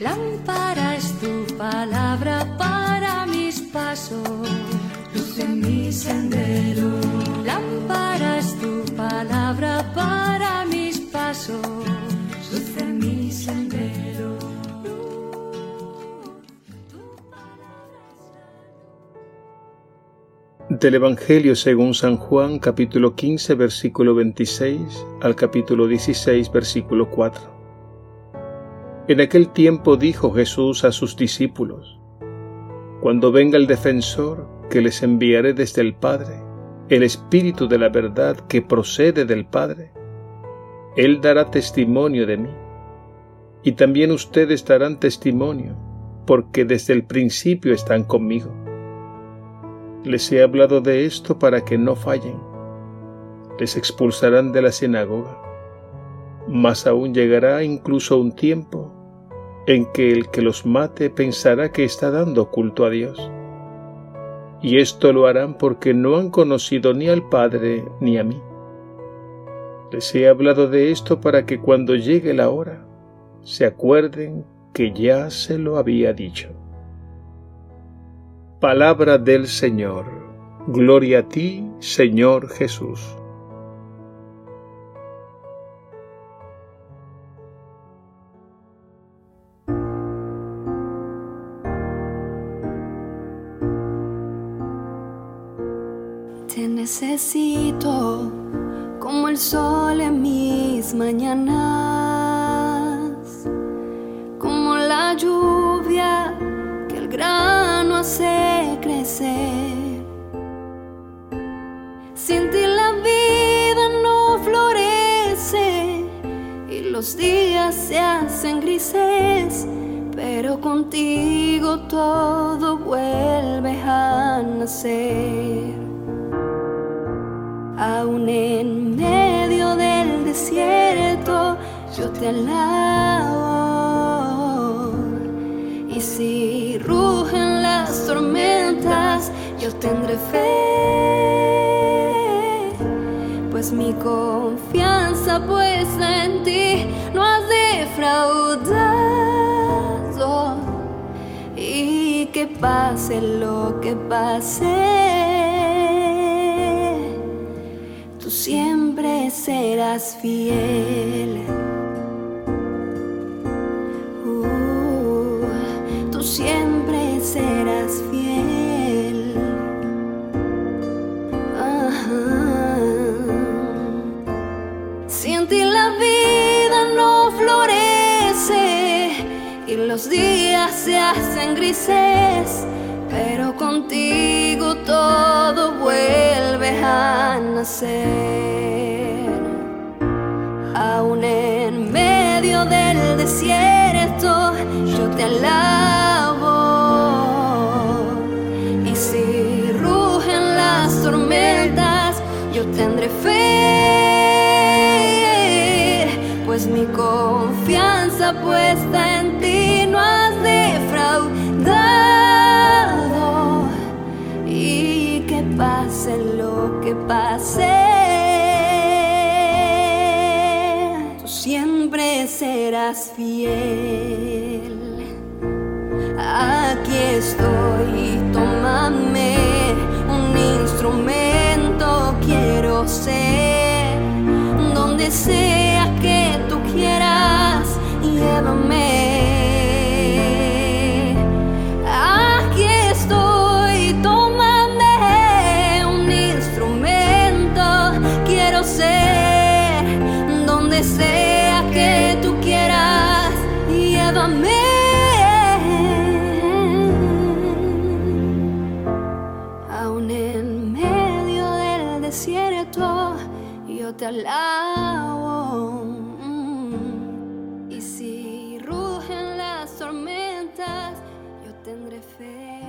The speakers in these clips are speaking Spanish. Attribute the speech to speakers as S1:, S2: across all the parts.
S1: Lámpara es tu palabra para mis pasos, luz en mi sendero. Lámpara es tu palabra para mis pasos, luz en mi sendero.
S2: Del Evangelio según San Juan capítulo 15 versículo 26 al capítulo 16 versículo 4. En aquel tiempo dijo Jesús a sus discípulos, Cuando venga el defensor que les enviaré desde el Padre, el Espíritu de la verdad que procede del Padre, Él dará testimonio de mí. Y también ustedes darán testimonio, porque desde el principio están conmigo. Les he hablado de esto para que no fallen. Les expulsarán de la sinagoga. Más aún llegará incluso un tiempo en que el que los mate pensará que está dando culto a Dios. Y esto lo harán porque no han conocido ni al Padre ni a mí. Les he hablado de esto para que cuando llegue la hora se acuerden que ya se lo había dicho. Palabra del Señor. Gloria a ti, Señor Jesús.
S1: Necesito como el sol en mis mañanas, como la lluvia que el grano hace crecer. Sin ti la vida no florece y los días se hacen grises, pero contigo todo vuelve a nacer. Aún en medio del desierto yo te alabo. Y si rugen las tormentas, yo tendré fe. Pues mi confianza puesta en ti no has defraudado. Y que pase lo que pase siempre serás fiel. Uh, tú siempre serás fiel. Sin ti la vida no florece y los días se hacen grises pero contigo todo vuelve a Aún en medio del desierto, yo te alabo. Serás fiel. Aquí estoy, tómame un instrumento, quiero ser donde sea que tú quieras, llévame. En medio del desierto, yo te alabo. Mm. Y si rugen las tormentas, yo tendré fe.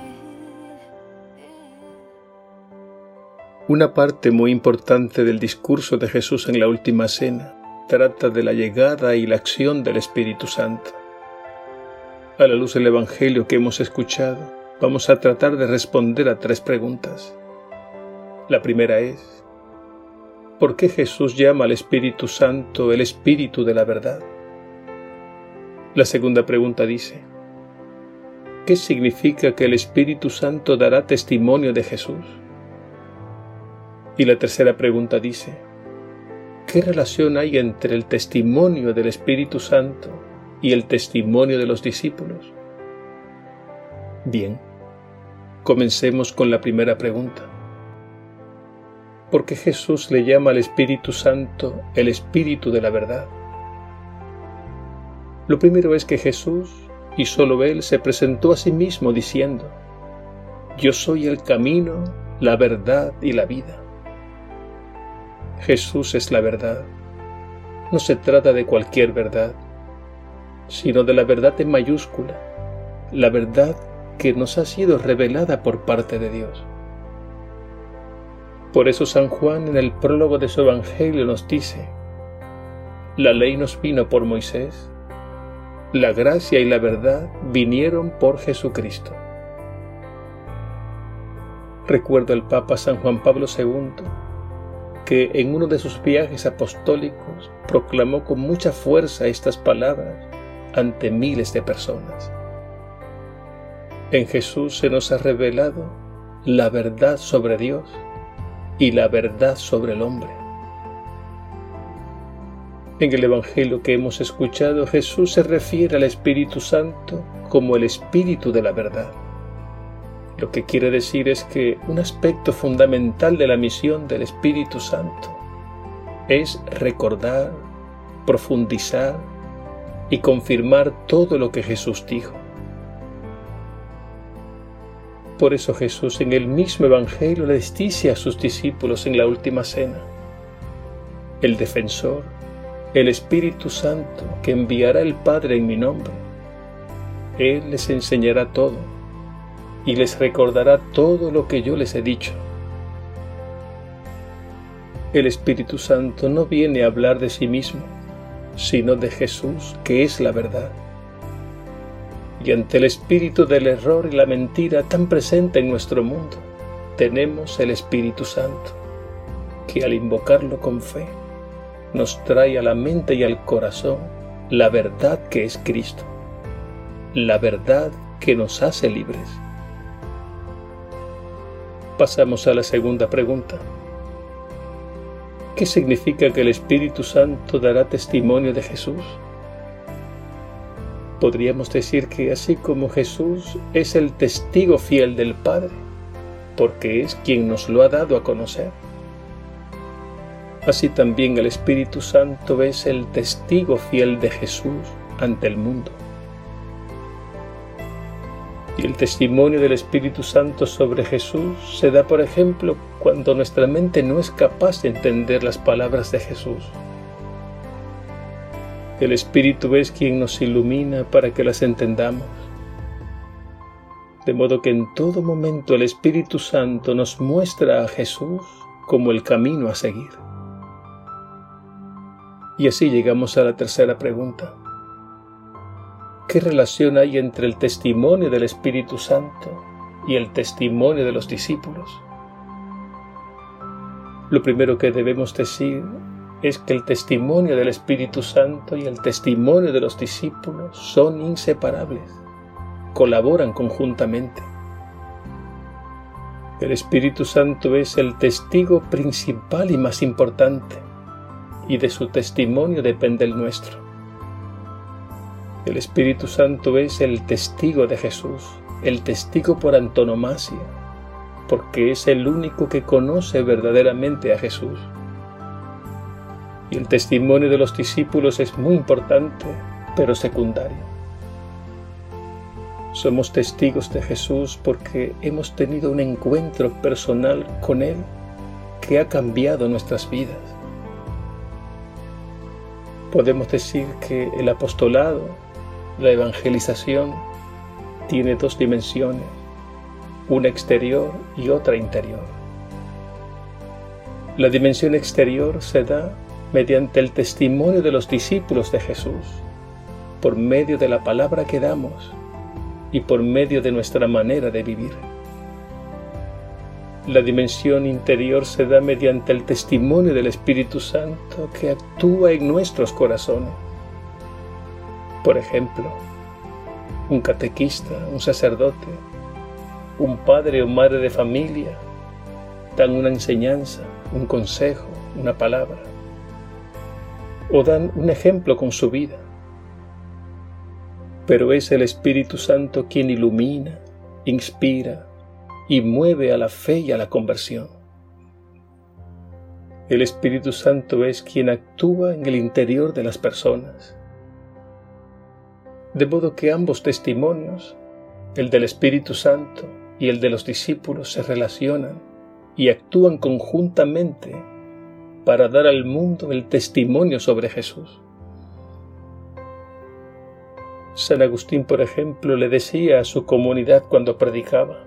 S2: Una parte muy importante del discurso de Jesús en la última cena trata de la llegada y la acción del Espíritu Santo. A la luz del Evangelio que hemos escuchado, vamos a tratar de responder a tres preguntas. La primera es, ¿por qué Jesús llama al Espíritu Santo el Espíritu de la verdad? La segunda pregunta dice, ¿qué significa que el Espíritu Santo dará testimonio de Jesús? Y la tercera pregunta dice, ¿qué relación hay entre el testimonio del Espíritu Santo y el testimonio de los discípulos? Bien, comencemos con la primera pregunta. ¿Por qué Jesús le llama al Espíritu Santo el Espíritu de la verdad? Lo primero es que Jesús, y solo Él, se presentó a sí mismo diciendo, Yo soy el camino, la verdad y la vida. Jesús es la verdad. No se trata de cualquier verdad, sino de la verdad en mayúscula, la verdad que nos ha sido revelada por parte de Dios. Por eso San Juan en el prólogo de su Evangelio nos dice, la ley nos vino por Moisés, la gracia y la verdad vinieron por Jesucristo. Recuerdo el Papa San Juan Pablo II que en uno de sus viajes apostólicos proclamó con mucha fuerza estas palabras ante miles de personas. En Jesús se nos ha revelado la verdad sobre Dios y la verdad sobre el hombre. En el Evangelio que hemos escuchado, Jesús se refiere al Espíritu Santo como el Espíritu de la verdad. Lo que quiere decir es que un aspecto fundamental de la misión del Espíritu Santo es recordar, profundizar y confirmar todo lo que Jesús dijo. Por eso Jesús en el mismo Evangelio le dice a sus discípulos en la última cena, el defensor, el Espíritu Santo que enviará el Padre en mi nombre. Él les enseñará todo y les recordará todo lo que yo les he dicho. El Espíritu Santo no viene a hablar de sí mismo, sino de Jesús, que es la verdad. Y ante el espíritu del error y la mentira tan presente en nuestro mundo, tenemos el Espíritu Santo, que al invocarlo con fe, nos trae a la mente y al corazón la verdad que es Cristo, la verdad que nos hace libres. Pasamos a la segunda pregunta. ¿Qué significa que el Espíritu Santo dará testimonio de Jesús? Podríamos decir que así como Jesús es el testigo fiel del Padre, porque es quien nos lo ha dado a conocer, Así también el Espíritu Santo es el testigo fiel de Jesús ante el mundo. Y el testimonio del Espíritu Santo sobre Jesús se da, por ejemplo, cuando nuestra mente no es capaz de entender las palabras de Jesús. El Espíritu es quien nos ilumina para que las entendamos. De modo que en todo momento el Espíritu Santo nos muestra a Jesús como el camino a seguir. Y así llegamos a la tercera pregunta. ¿Qué relación hay entre el testimonio del Espíritu Santo y el testimonio de los discípulos? Lo primero que debemos decir es que el testimonio del Espíritu Santo y el testimonio de los discípulos son inseparables, colaboran conjuntamente. El Espíritu Santo es el testigo principal y más importante y de su testimonio depende el nuestro. El Espíritu Santo es el testigo de Jesús, el testigo por antonomasia, porque es el único que conoce verdaderamente a Jesús. Y el testimonio de los discípulos es muy importante, pero secundario. Somos testigos de Jesús porque hemos tenido un encuentro personal con Él que ha cambiado nuestras vidas podemos decir que el apostolado, la evangelización, tiene dos dimensiones, una exterior y otra interior. La dimensión exterior se da mediante el testimonio de los discípulos de Jesús, por medio de la palabra que damos y por medio de nuestra manera de vivir. La dimensión interior se da mediante el testimonio del Espíritu Santo que actúa en nuestros corazones. Por ejemplo, un catequista, un sacerdote, un padre o madre de familia dan una enseñanza, un consejo, una palabra, o dan un ejemplo con su vida. Pero es el Espíritu Santo quien ilumina, inspira y mueve a la fe y a la conversión. El Espíritu Santo es quien actúa en el interior de las personas. De modo que ambos testimonios, el del Espíritu Santo y el de los discípulos, se relacionan y actúan conjuntamente para dar al mundo el testimonio sobre Jesús. San Agustín, por ejemplo, le decía a su comunidad cuando predicaba,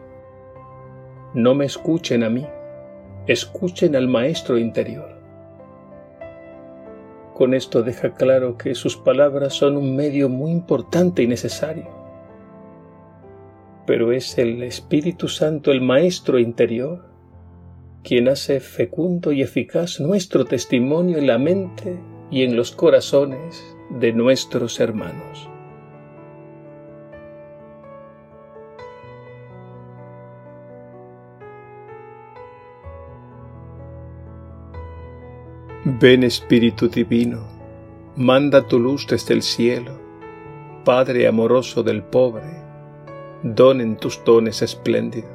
S2: no me escuchen a mí, escuchen al Maestro interior. Con esto deja claro que sus palabras son un medio muy importante y necesario. Pero es el Espíritu Santo, el Maestro interior, quien hace fecundo y eficaz nuestro testimonio en la mente y en los corazones de nuestros hermanos. Ven Espíritu Divino, manda tu luz desde el cielo, Padre amoroso del pobre, donen tus dones espléndidos,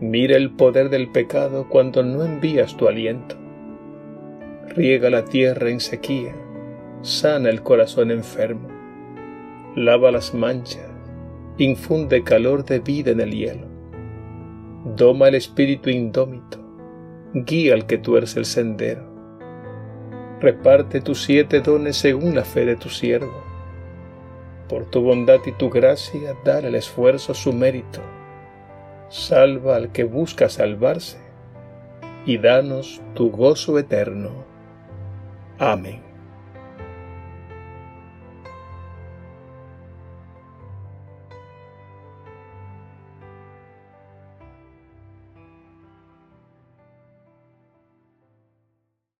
S2: Mira el poder del pecado cuando no envías tu aliento. Riega la tierra en sequía, sana el corazón enfermo, lava las manchas, infunde calor de vida en el hielo. Doma el espíritu indómito, guía al que tuerce el sendero reparte tus siete dones según la fe de tu siervo. Por tu bondad y tu gracia, dale al esfuerzo su mérito. Salva al que busca salvarse y danos tu gozo eterno. Amén.